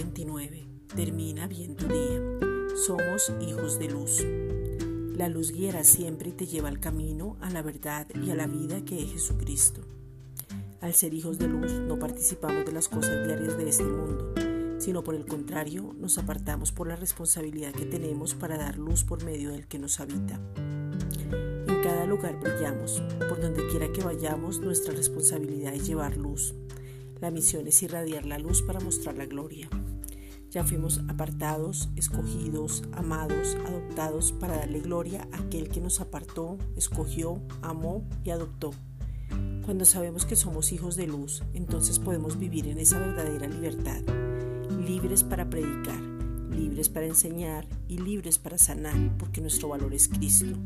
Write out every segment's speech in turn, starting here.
29. Termina bien tu día. Somos hijos de luz. La luz guiará siempre y te lleva al camino, a la verdad y a la vida que es Jesucristo. Al ser hijos de luz no participamos de las cosas diarias de este mundo, sino por el contrario nos apartamos por la responsabilidad que tenemos para dar luz por medio del que nos habita. En cada lugar brillamos, por donde quiera que vayamos nuestra responsabilidad es llevar luz. La misión es irradiar la luz para mostrar la gloria. Ya fuimos apartados, escogidos, amados, adoptados para darle gloria a aquel que nos apartó, escogió, amó y adoptó. Cuando sabemos que somos hijos de luz, entonces podemos vivir en esa verdadera libertad, libres para predicar, libres para enseñar y libres para sanar, porque nuestro valor es Cristo,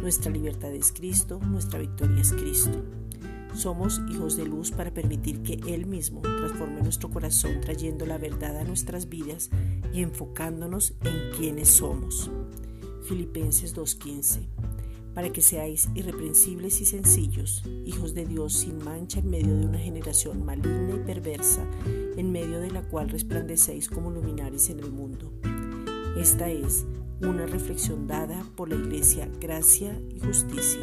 nuestra libertad es Cristo, nuestra victoria es Cristo. Somos hijos de luz para permitir que Él mismo transforme nuestro corazón trayendo la verdad a nuestras vidas y enfocándonos en quienes somos. Filipenses 2.15 para que seáis irreprensibles y sencillos, hijos de Dios sin mancha en medio de una generación maligna y perversa, en medio de la cual resplandecéis como luminares en el mundo. Esta es una reflexión dada por la Iglesia Gracia y Justicia.